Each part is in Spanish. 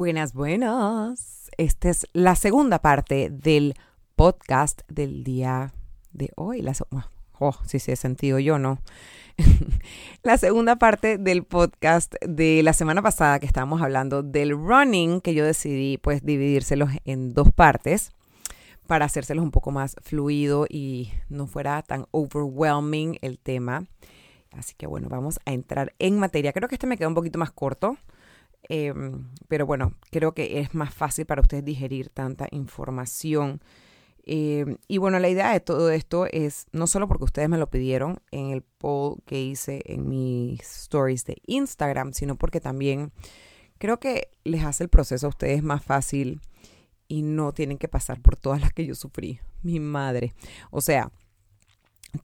Buenas, buenas. Esta es la segunda parte del podcast del día de hoy. La, oh, sí, sí, he sentido yo, ¿no? la segunda parte del podcast de la semana pasada que estábamos hablando del running, que yo decidí pues dividírselos en dos partes para hacérselos un poco más fluido y no fuera tan overwhelming el tema. Así que bueno, vamos a entrar en materia. Creo que este me queda un poquito más corto Em, pero bueno, creo que es más fácil para ustedes digerir tanta información. Em, y bueno, la idea de todo esto es no solo porque ustedes me lo pidieron en el poll que hice en mis stories de Instagram, sino porque también creo que les hace el proceso a ustedes más fácil y no tienen que pasar por todas las que yo sufrí. Mi madre. O sea,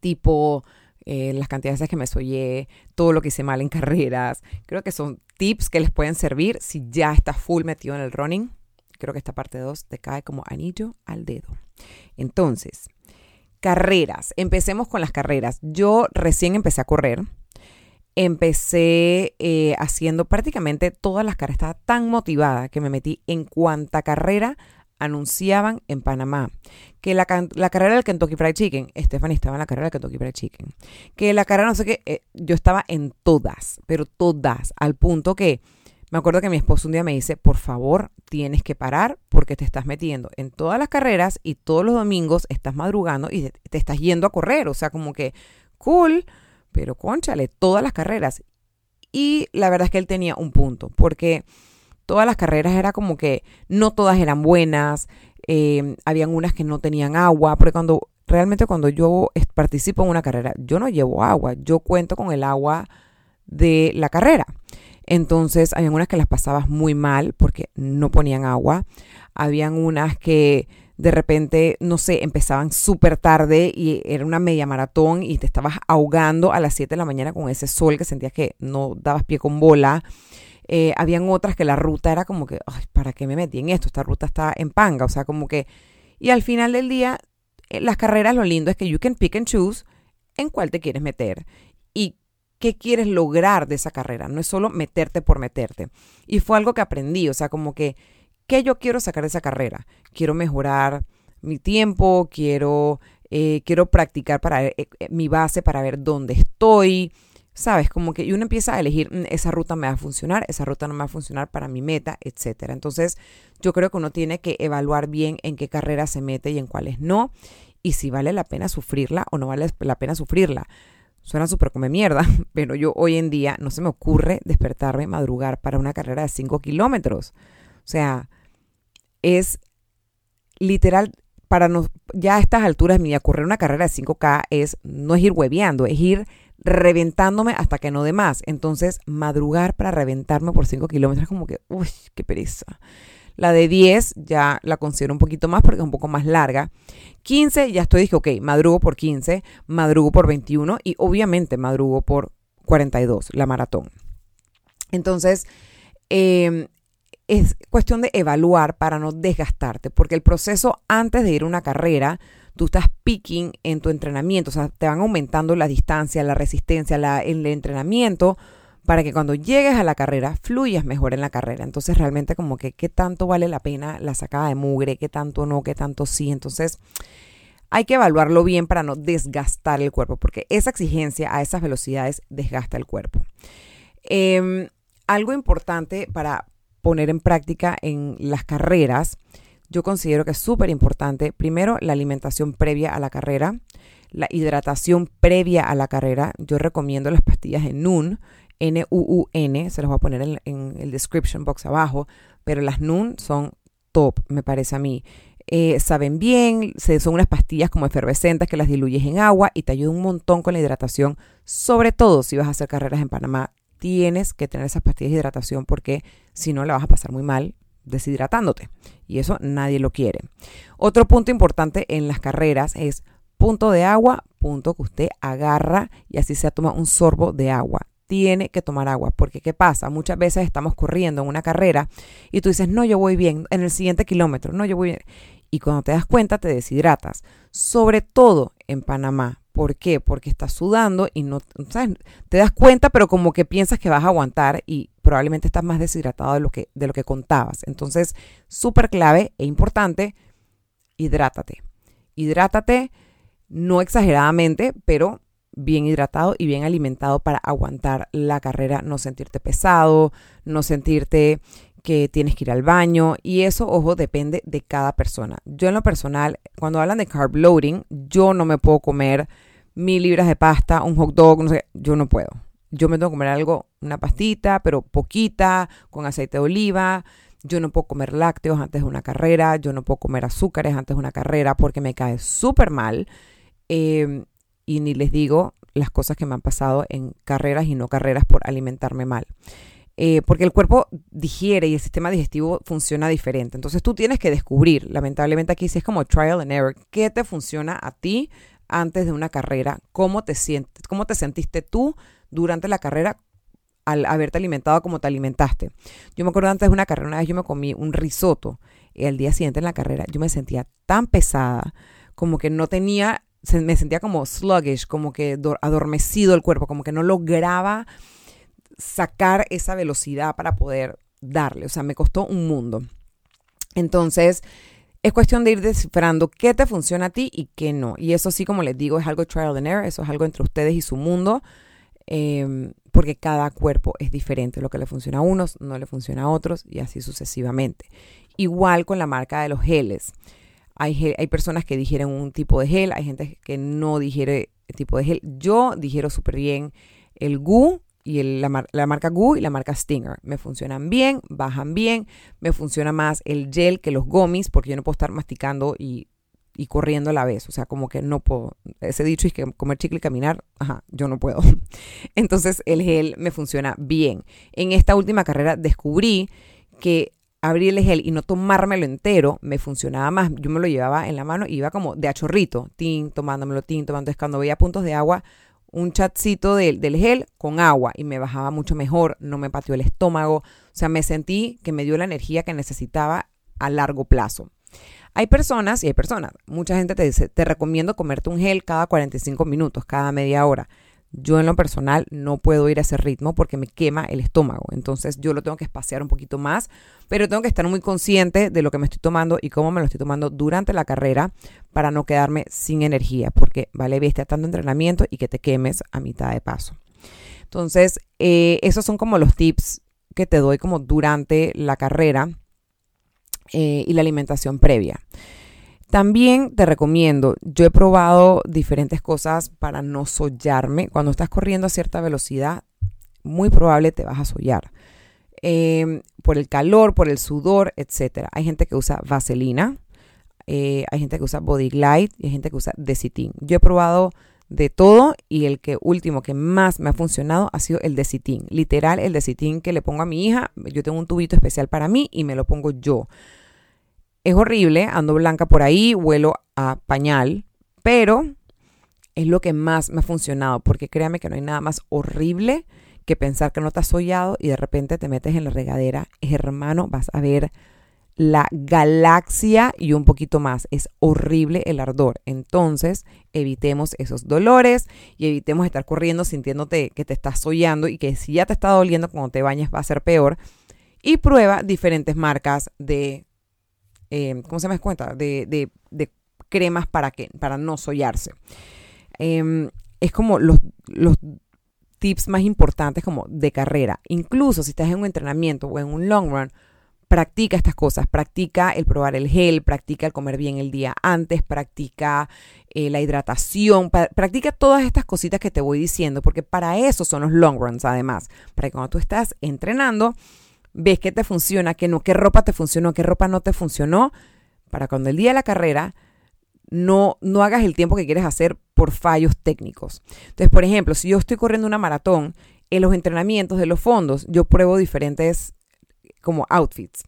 tipo eh, las cantidades que me soñé, todo lo que hice mal en carreras. Creo que son tips que les pueden servir si ya estás full metido en el running. Creo que esta parte 2 te cae como anillo al dedo. Entonces, carreras. Empecemos con las carreras. Yo recién empecé a correr. Empecé eh, haciendo prácticamente todas las carreras. Estaba tan motivada que me metí en cuanta carrera anunciaban en Panamá que la, carrera del Kentucky Fried Chicken, Stephanie estaba en la carrera del Kentucky Fried Chicken, que la carrera no sé qué, eh, yo estaba en todas, pero todas, al punto que me acuerdo que mi esposo un día me dice, por favor, tienes que parar porque te estás metiendo en todas las carreras y todos los domingos estás madrugando y te, estás yendo a correr, o sea, como que cool, pero conchale, todas las carreras. Y la verdad es que él tenía un punto, porque todas las carreras era como que no todas eran buenas, eh, habían unas que no tenían agua, porque cuando realmente cuando yo participo en una carrera, yo no llevo agua, yo cuento con el agua de la carrera. Entonces, habían unas que las pasabas muy mal porque no ponían agua. Habían unas que de repente, no sé, empezaban súper tarde y era una media maratón y te estabas ahogando a las 7 de la mañana con ese sol que sentías que no dabas pie con bola. Eh, habían otras que la ruta era como que, ay, ¿para qué me metí en esto? Esta ruta está en panga, o sea, como que... Y al final del día, eh, las carreras lo lindo es que you can pick and choose en cuál te quieres meter y qué quieres lograr de esa carrera. No es solo meterte por meterte. Y fue algo que aprendí, o sea, como que, ¿qué yo quiero sacar de esa carrera? Quiero mejorar mi tiempo, quiero, eh, quiero practicar para mi base para ver dónde estoy, ¿sabes? Como que uno empieza a elegir, mm, esa ruta me va a funcionar, esa ruta no me va a funcionar para mi meta, etcétera. Entonces, yo creo que uno tiene que evaluar bien en qué carrera se mete y en cuáles no, y si vale la pena sufrirla o no vale la pena sufrirla. Suena súper come mierda, pero yo hoy en día no se me ocurre despertarme, madrugar para una carrera de 5 kilómetros. O sea, es literal, para no, ya a estas alturas, mi correr una carrera de 5K es, no es ir hueveando, es ir reventándome hasta que no de más. Entonces, madrugar para reventarme por 5 kilómetros, como que, uy, qué pereza. La de 10 ya la considero un poquito más porque es un poco más larga. 15 ya estoy, dije, ok, madrugo por 15, madrugo por 21 y obviamente madrugo por 42, la maratón. Entonces, em, es cuestión de evaluar para no desgastarte, porque el proceso antes de ir a una carrera tú estás picking en tu entrenamiento, o sea, te van aumentando la distancia, la resistencia, el entrenamiento para que cuando llegues a la carrera fluyas mejor en la carrera. Entonces realmente como que qué tanto vale la pena la sacada de mugre, qué tanto no, qué tanto sí. Entonces hay que evaluarlo bien para no desgastar el cuerpo, porque esa exigencia a esas velocidades desgasta el cuerpo. Em, algo importante para poner en práctica en las carreras yo considero que es súper importante, primero, la alimentación previa a la carrera, la hidratación previa a la carrera. Yo recomiendo las pastillas en NUN, N-U-U-N, se las voy a poner en, el description box abajo, pero las NUN son top, me parece a mí. Eh, saben bien, son unas pastillas como efervescentes que las diluyes en agua y te ayuda un montón con la hidratación, sobre todo si vas a hacer carreras en Panamá. Tienes que tener esas pastillas de hidratación porque si no la vas a pasar muy mal deshidratándote. Y eso nadie lo quiere. Otro punto importante en las carreras es punto de agua, punto que usted agarra y así se toma un sorbo de agua. Tiene que tomar agua, porque ¿qué pasa? Muchas veces estamos corriendo en una carrera y tú dices, no, yo voy bien, en el siguiente kilómetro, no, yo voy bien. Y cuando te das cuenta, te deshidratas. Sobre todo en Panamá. ¿Por qué? Porque estás sudando y no, ¿sabes? Te das cuenta, pero como que piensas que vas a aguantar y probablemente estás más deshidratado de lo que, de lo que contabas. Entonces, súper clave e importante, hidrátate. Hidrátate, no exageradamente, pero bien hidratado y bien alimentado para aguantar la carrera, no sentirte pesado, no sentirte que tienes que ir al baño y eso, ojo, depende de cada persona. Yo en lo personal, cuando hablan de carb loading, yo no me puedo comer mil libras de pasta, un hot dog, no sé, yo no puedo. Yo me tengo que comer algo, una pastita, pero poquita, con aceite de oliva. Yo no puedo comer lácteos antes de una carrera, yo no puedo comer azúcares antes de una carrera porque me cae súper mal. Em, y ni les digo las cosas que me han pasado en carreras y no carreras por alimentarme mal. Eh, porque el cuerpo digiere y el sistema digestivo funciona diferente. Entonces tú tienes que descubrir, lamentablemente aquí sí es como trial and error, qué te funciona a ti antes de una carrera, cómo te sientes, cómo te sentiste tú durante la carrera al haberte alimentado como te alimentaste. Yo me acuerdo antes de una carrera, una vez yo me comí un risotto y al día siguiente en la carrera yo me sentía tan pesada, como que no tenía, me sentía como sluggish, como que adormecido el cuerpo, como que no lograba sacar esa velocidad para poder darle. O sea, me costó un mundo. Entonces, es cuestión de ir descifrando qué te funciona a ti y qué no. Y eso sí, como les digo, es algo trial and error, eso es algo entre ustedes y su mundo, em, porque cada cuerpo es diferente. Lo que le funciona a unos no le funciona a otros y así sucesivamente. Igual con la marca de los geles. Hay, hay personas que digieren un tipo de gel, hay gente que no digiere el tipo de gel. Yo digiero súper bien el GU y la, marca Goo y la marca Stinger. Me funcionan bien, bajan bien, me funciona más el gel que los gummies porque yo no puedo estar masticando y, corriendo a la vez. O sea, como que no puedo. Ese dicho es que comer chicle y caminar, ajá, yo no puedo. Entonces el gel me funciona bien. En esta última carrera descubrí que abrir el gel y no tomármelo entero me funcionaba más. Yo me lo llevaba en la mano y iba como de achorrito, tin, tomándomelo, tin, tomando. Entonces cuando veía puntos de agua un chatcito del gel con agua y me bajaba mucho mejor, no me pateó el estómago, o sea, me sentí que me dio la energía que necesitaba a largo plazo. Hay personas y hay personas, mucha gente te dice, te recomiendo comerte un gel cada 45 minutos, cada media hora. Yo en lo personal no puedo ir a ese ritmo porque me quema el estómago. Entonces yo lo tengo que espaciar un poquito más, pero tengo que estar muy consciente de lo que me estoy tomando y cómo me lo estoy tomando durante la carrera para no quedarme sin energía, porque vale bestia tanto entrenamiento y que te quemes a mitad de paso. Entonces, eh, esos son como los tips que te doy como durante la carrera eh, y la alimentación previa. También te recomiendo, yo he probado diferentes cosas para no sollarme. Cuando estás corriendo a cierta velocidad, muy probable te vas a sollar. Em, por el calor, por el sudor, etc. Hay gente que usa vaselina, eh, hay gente que usa Body Glide y hay gente que usa Decitin. Yo he probado de todo y el que último que más me ha funcionado ha sido el Decitin. Literal, el Decitin que le pongo a mi hija. Yo tengo un tubito especial para mí y me lo pongo yo. Es horrible, ando blanca por ahí, huelo a pañal, pero es lo que más me ha funcionado, porque créame que no hay nada más horrible que pensar que no te has sollado y de repente te metes en la regadera. Hermano, vas a ver la galaxia y un poquito más. Es horrible el ardor. Entonces, evitemos esos dolores y evitemos estar corriendo sintiéndote que te estás sollando y que si ya te está doliendo cuando te bañes va a ser peor. Y prueba diferentes marcas de eh, ¿cómo se me cuenta? De, de, cremas para, que, para no sollarse. Em, es como los, los tips más importantes como de carrera. Incluso si estás en un entrenamiento o en un long run, practica estas cosas, practica el probar el gel, practica el comer bien el día antes, practica eh, la hidratación, practica todas estas cositas que te voy diciendo, porque para eso son los long runs además, para que cuando tú estás entrenando, ves qué te funciona, qué no, qué ropa te funcionó, qué ropa no te funcionó, para cuando el día de la carrera no, no hagas el tiempo que quieres hacer por fallos técnicos. Entonces, por ejemplo, si yo estoy corriendo una maratón, en los entrenamientos de los fondos, yo pruebo diferentes como outfits.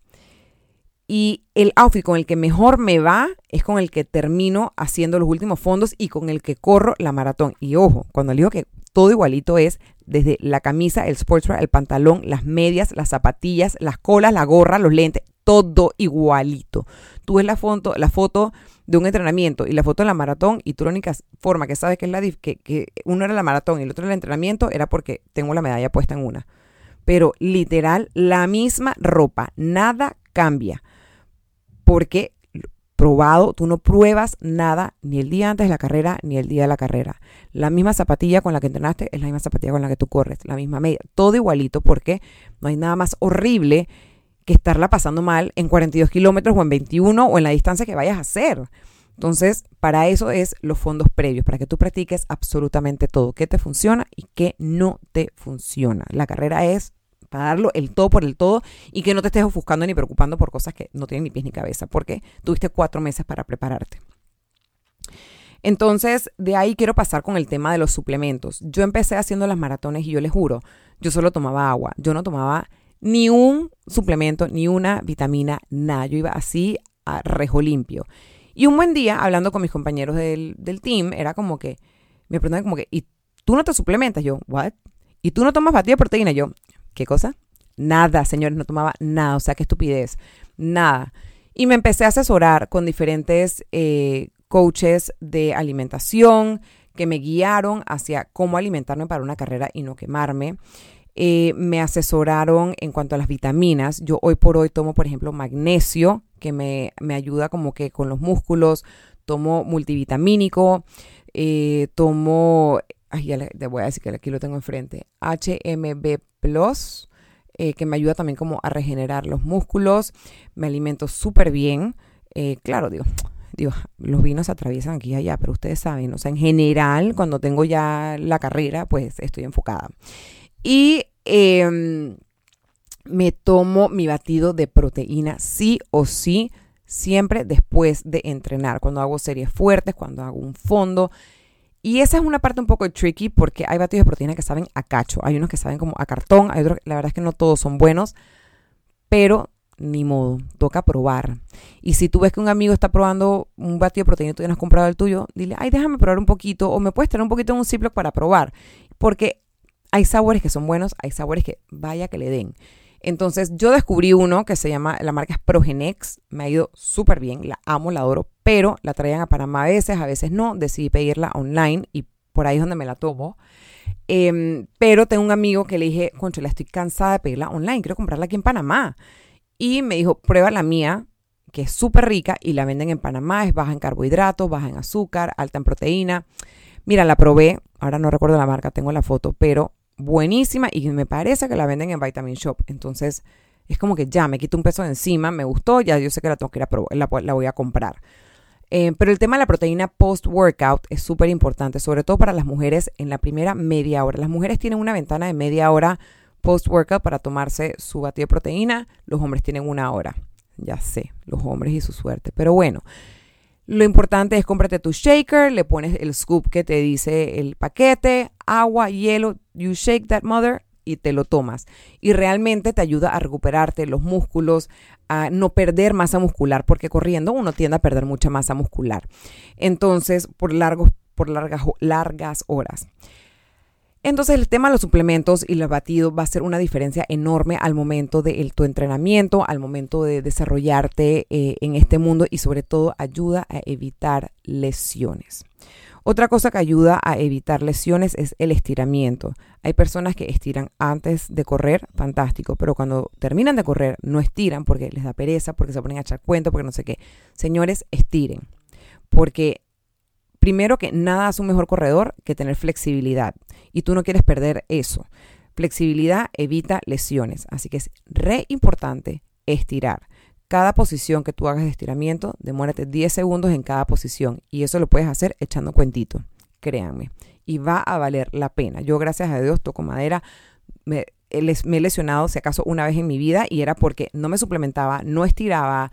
Y el outfit con el que mejor me va es con el que termino haciendo los últimos fondos y con el que corro la maratón. Y ojo, cuando digo que todo igualito es desde la camisa, el sportswear, el pantalón, las medias, las zapatillas, las colas, la gorra, los lentes, todo igualito. Tú ves la foto, la foto de un entrenamiento y la foto de la maratón y tú la única forma que sabes que es la que, que uno era la maratón y el otro era el entrenamiento era porque tengo la medalla puesta en una. Pero literal la misma ropa, nada cambia. Porque probado, tú no pruebas nada ni el día antes de la carrera ni el día de la carrera. La misma zapatilla con la que entrenaste es la misma zapatilla con la que tú corres, la misma media, todo igualito porque no hay nada más horrible que estarla pasando mal en 42 kilómetros o en 21 o en la distancia que vayas a hacer. Entonces, para eso es los fondos previos, para que tú practiques absolutamente todo, qué te funciona y qué no te funciona. La carrera es para darlo el todo por el todo y que no te estés ofuscando ni preocupando por cosas que no tienen ni pies ni cabeza, porque tuviste cuatro meses para prepararte. Entonces, de ahí quiero pasar con el tema de los suplementos. Yo empecé haciendo las maratones y yo les juro, yo solo tomaba agua, yo no tomaba ni un suplemento, ni una vitamina, nada. Yo iba así a rejo limpio. Y un buen día, hablando con mis compañeros del, del team, era como que, me preguntaban como que, ¿y tú no te suplementas? Yo, ¿what? ¿Y tú no tomas batida de proteína? Yo, ¿Qué cosa? Nada, señores, no tomaba nada, o sea, qué estupidez, nada. Y me empecé a asesorar con diferentes eh, coaches de alimentación que me guiaron hacia cómo alimentarme para una carrera y no quemarme. Eh, me asesoraron en cuanto a las vitaminas. Yo hoy por hoy tomo, por ejemplo, magnesio, que me, ayuda como que con los músculos. Tomo multivitamínico. Eh, tomo, ay, ya le, voy a decir que aquí lo tengo enfrente, HMB Plus, eh, que me ayuda también como a regenerar los músculos. Me alimento súper bien. Eh, claro, digo, digo, los vinos atraviesan aquí y allá, pero ustedes saben, o sea, en general, cuando tengo ya la carrera, pues estoy enfocada. Y em, me tomo mi batido de proteína sí o sí, siempre después de entrenar, cuando hago series fuertes, cuando hago un fondo. Y esa es una parte un poco tricky porque hay batidos de proteína que saben a cacho, hay unos que saben como a cartón, hay otros, la verdad es que no todos son buenos, pero ni modo, toca probar. Y si tú ves que un amigo está probando un batido de proteína y tú ya no has comprado el tuyo, dile, ay, déjame probar un poquito o me puedes tener un poquito en un Ziploc para probar. Porque hay sabores que son buenos, hay sabores que vaya que le den. Entonces yo descubrí uno que se llama, la marca es Progenex, me ha ido súper bien, la amo, la adoro, pero la traían a Panamá a veces, a veces no, decidí pedirla online y por ahí es donde me la tomo. Em, pero tengo un amigo que le dije, concho, la estoy cansada de pedirla online, quiero comprarla aquí en Panamá. Y me dijo, prueba la mía, que es súper rica y la venden en Panamá, es baja en carbohidratos, baja en azúcar, alta en proteína. Mira, la probé, ahora no recuerdo la marca, tengo la foto, pero buenísima y me parece que la venden en Vitamin Shop. Entonces, es como que ya me quito un peso de encima, me gustó, ya yo sé que la tengo que ir a probar, la, voy a comprar. Eh, pero el tema de la proteína post-workout es súper importante, sobre todo para las mujeres en la primera media hora. Las mujeres tienen una ventana de media hora post-workout para tomarse su batido de proteína, los hombres tienen una hora. Ya sé, los hombres y su suerte. Pero bueno, lo importante es cómprate tu shaker, le pones el scoop que te dice el paquete, agua, hielo, you shake that mother y te lo tomas. Y realmente te ayuda a recuperarte los músculos, a no perder masa muscular, porque corriendo uno tiende a perder mucha masa muscular. Entonces, por largos, por largas, largas horas. Entonces el tema de los suplementos y los batidos va a ser una diferencia enorme al momento de tu entrenamiento, al momento de desarrollarte eh, en este mundo y sobre todo ayuda a evitar lesiones. Otra cosa que ayuda a evitar lesiones es el estiramiento. Hay personas que estiran antes de correr, fantástico, pero cuando terminan de correr no estiran porque les da pereza, porque se ponen a echar cuento, porque no sé qué. Señores, estiren, porque primero que nada hace un mejor corredor que tener flexibilidad y tú no quieres perder eso. Flexibilidad evita lesiones, así que es re importante estirar. Cada posición que tú hagas de estiramiento, demórate 10 segundos en cada posición y eso lo puedes hacer echando cuentito, créanme. Y va a valer la pena. Yo, gracias a Dios, toco madera. Me, me he lesionado, si acaso, una vez en mi vida y era porque no me suplementaba, no estiraba,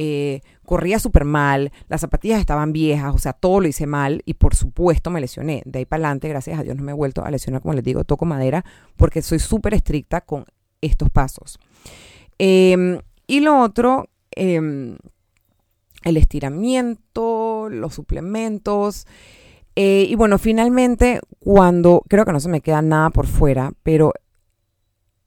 eh, corría súper mal, las zapatillas estaban viejas, o sea, todo lo hice mal y por supuesto me lesioné. De ahí para adelante, gracias a Dios, no me he vuelto a lesionar, como les digo, toco madera, porque soy súper estricta con estos pasos. Em, y lo otro, em, el estiramiento, los suplementos. Eh, y bueno, finalmente, cuando creo que no se me queda nada por fuera, pero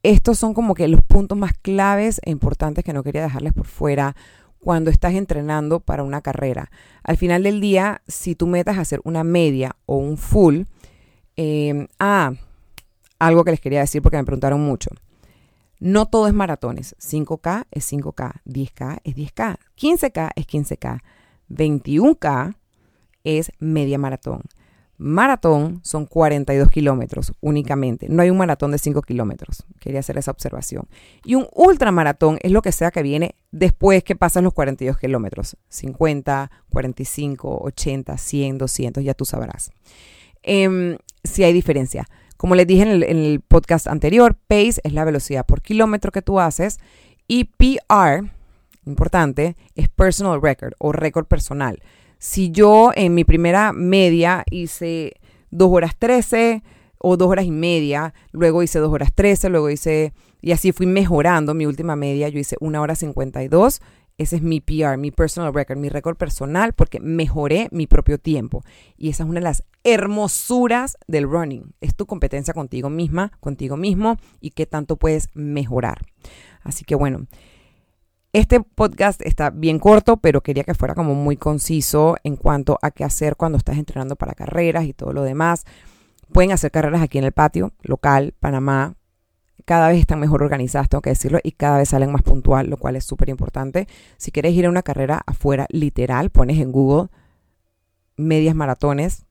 estos son como que los puntos más claves e importantes que no quería dejarles por fuera cuando estás entrenando para una carrera. Al final del día, si tú metas a hacer una media o un full, em, ah, algo que les quería decir porque me preguntaron mucho. No todo es maratones. 5K es 5K, 10K es 10K, 15K es 15K, 21K es media maratón. Maratón son 42 kilómetros únicamente. No hay un maratón de 5 kilómetros. Quería hacer esa observación. Y un ultramaratón es lo que sea que viene después que pasan los 42 kilómetros. 50, 45, 80, 100, 200, ya tú sabrás. Eh, si hay diferencia. Como les dije en el, en el podcast anterior, pace es la velocidad por kilómetro que tú haces y PR, importante, es personal record o récord personal. Si yo en mi primera media hice 2 horas 13 o 2 horas y media, luego hice 2 horas 13, luego hice, y así fui mejorando mi última media, yo hice 1 hora 52, ese es mi PR, mi personal record, mi récord personal, porque mejoré mi propio tiempo. Y esa es una de las hermosuras del running. Es tu competencia contigo misma, contigo mismo, y qué tanto puedes mejorar. Así que bueno, este podcast está bien corto, pero quería que fuera como muy conciso en cuanto a qué hacer cuando estás entrenando para carreras y todo lo demás. Pueden hacer carreras aquí en el patio local, Panamá. Cada vez están mejor organizadas, tengo que decirlo, y cada vez salen más puntual, lo cual es súper importante. Si quieres ir a una carrera afuera, literal, pones en Google medias maratones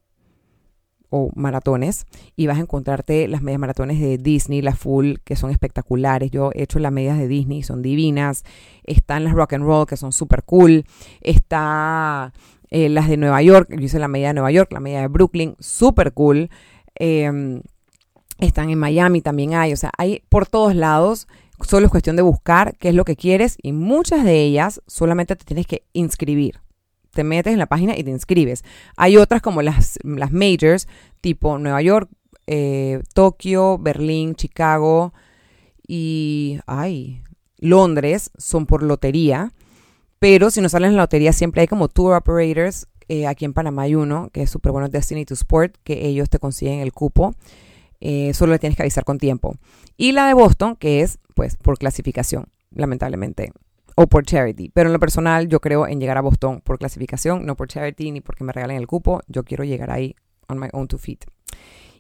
o maratones y vas a encontrarte las medias maratones de Disney, las full, que son espectaculares. Yo he hecho las medias de Disney, son divinas. Están las rock and roll, que son súper cool. Está eh, las de Nueva York, yo hice la media de Nueva York, la media de Brooklyn, súper cool. Eh, están en Miami, también hay, o sea, hay por todos lados. Solo es cuestión de buscar qué es lo que quieres y muchas de ellas solamente te tienes que inscribir te metes en la página y te inscribes. Hay otras como las, las majors, tipo Nueva York, eh, Tokio, Berlín, Chicago y ay, Londres, son por lotería. Pero si no salen en la lotería, siempre hay como tour operators. Eh, aquí en Panamá hay uno que es súper bueno, Destiny to Sport, que ellos te consiguen el cupo. Eh, solo le tienes que avisar con tiempo. Y la de Boston, que es pues por clasificación, lamentablemente o por charity. Pero en lo personal, yo creo en llegar a Boston por clasificación, no por charity ni porque me regalen el cupo. Yo quiero llegar ahí on my own two feet.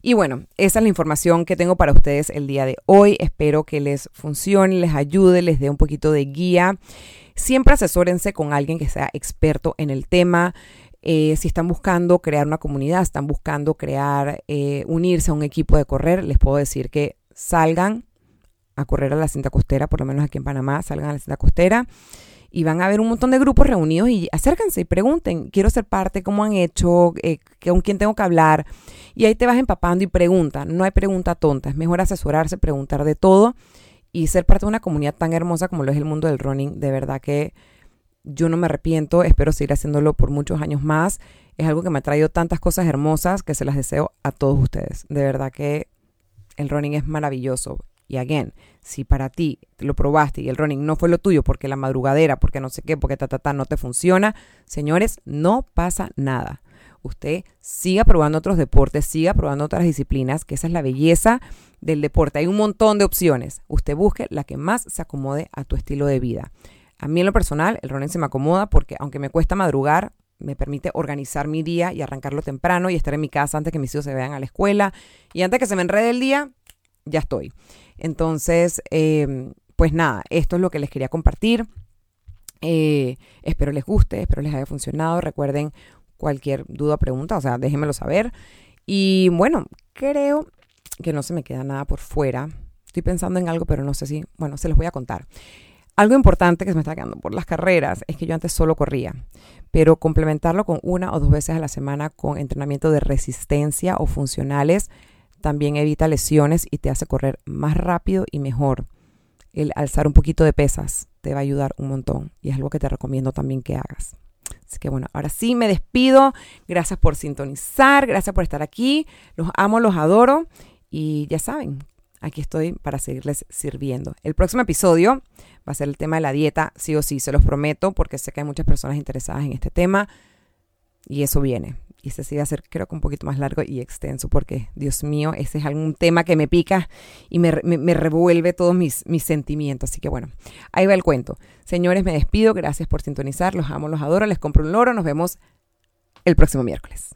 Y bueno, esa es la información que tengo para ustedes el día de hoy. Espero que les funcione, les ayude, les dé un poquito de guía. Siempre asesórense con alguien que sea experto en el tema. Eh, si están buscando crear una comunidad, están buscando crear, eh, unirse a un equipo de correr, les puedo decir que salgan a correr a la cinta costera, por lo menos aquí en Panamá, salgan a la cinta costera y van a ver un montón de grupos reunidos y acérquense y pregunten, quiero ser parte, cómo han hecho, eh, con quién tengo que hablar. Y ahí te vas empapando y pregunta, no hay pregunta tonta, es mejor asesorarse, preguntar de todo y ser parte de una comunidad tan hermosa como lo es el mundo del running. De verdad que yo no me arrepiento, espero seguir haciéndolo por muchos años más. Es algo que me ha traído tantas cosas hermosas que se las deseo a todos ustedes. De verdad que el running es maravilloso. Y again, si para ti lo probaste y el running no fue lo tuyo porque la madrugadera, porque no sé qué, porque ta, ta, ta, no te funciona, señores, no pasa nada. Usted siga probando otros deportes, siga probando otras disciplinas, que esa es la belleza del deporte. Hay un montón de opciones. Usted busque la que más se acomode a tu estilo de vida. A mí en lo personal, el running se me acomoda porque aunque me cuesta madrugar, me permite organizar mi día y arrancarlo temprano y estar en mi casa antes que mis hijos se vean a la escuela. Y antes que se me enrede el día, ya estoy. Entonces, eh, pues nada, esto es lo que les quería compartir. Eh, espero les guste, espero les haya funcionado. Recuerden cualquier duda o pregunta, o sea, déjenmelo saber. Y bueno, creo que no se me queda nada por fuera. Estoy pensando en algo, pero no sé si, bueno, se los voy a contar. Algo importante que se me está quedando por las carreras es que yo antes solo corría, pero complementarlo con una o dos veces a la semana con entrenamiento de resistencia o funcionales también evita lesiones y te hace correr más rápido y mejor. El alzar un poquito de pesas te va a ayudar un montón y es algo que te recomiendo también que hagas. Así que bueno, ahora sí me despido. Gracias por sintonizar, gracias por estar aquí. Los amo, los adoro y ya saben, aquí estoy para seguirles sirviendo. El próximo episodio va a ser el tema de la dieta, sí o sí, se los prometo, porque sé que hay muchas personas interesadas en este tema y eso viene y ese sí va a ser creo que un poquito más largo y extenso porque, Dios mío, ese es algún tema que me pica y me, me, revuelve todos mis, mis sentimientos. Así que bueno, ahí va el cuento. Señores, me despido, gracias por sintonizar, los amo, los adoro, les compro un loro, nos vemos el próximo miércoles.